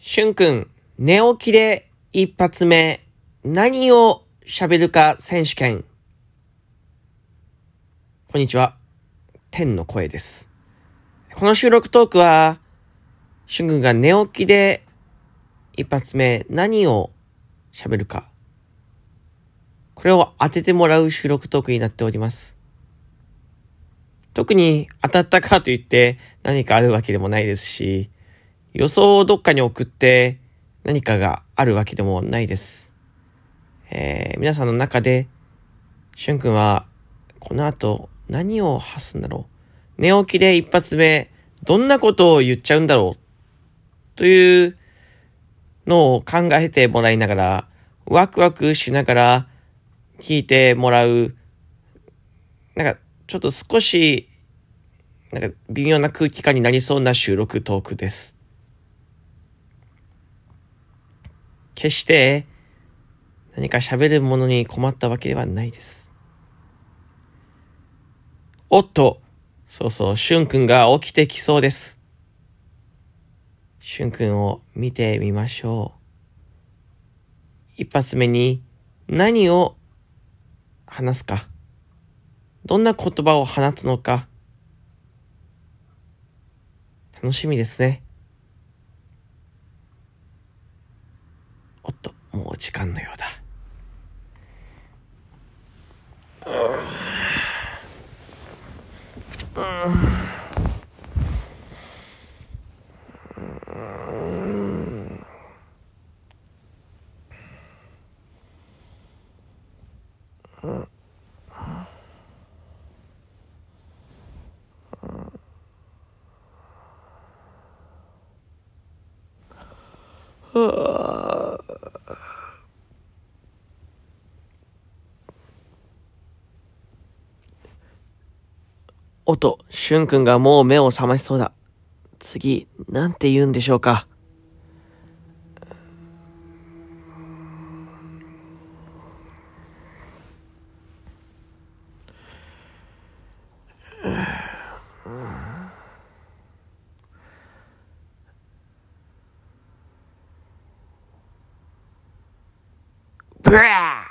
しゅんくん、寝起きで一発目、何を喋るか選手権。こんにちは。天の声です。この収録トークは、しゅんくんが寝起きで一発目、何を喋るか。これを当ててもらう収録トークになっております。特に当たったかといって何かあるわけでもないですし、予想をどっかに送って何かがあるわけでもないです。えー皆さんの中で、しゅんくんはこの後何を発すんだろう。寝起きで一発目、どんなことを言っちゃうんだろう。というのを考えてもらいながら、ワクワクしながら聞いてもらう、なんかちょっと少し、なんか微妙な空気感になりそうな収録トークです。決して何か喋るものに困ったわけではないです。おっと、そうそう、しゅんくんが起きてきそうです。しゅんくんを見てみましょう。一発目に何を話すか。どんな言葉を放つのか。楽しみですね。おっと、もう時間のようだ。お音、しゅんくんがもう目を覚ましそうだ。次、なんて言うんでしょうか。ブラー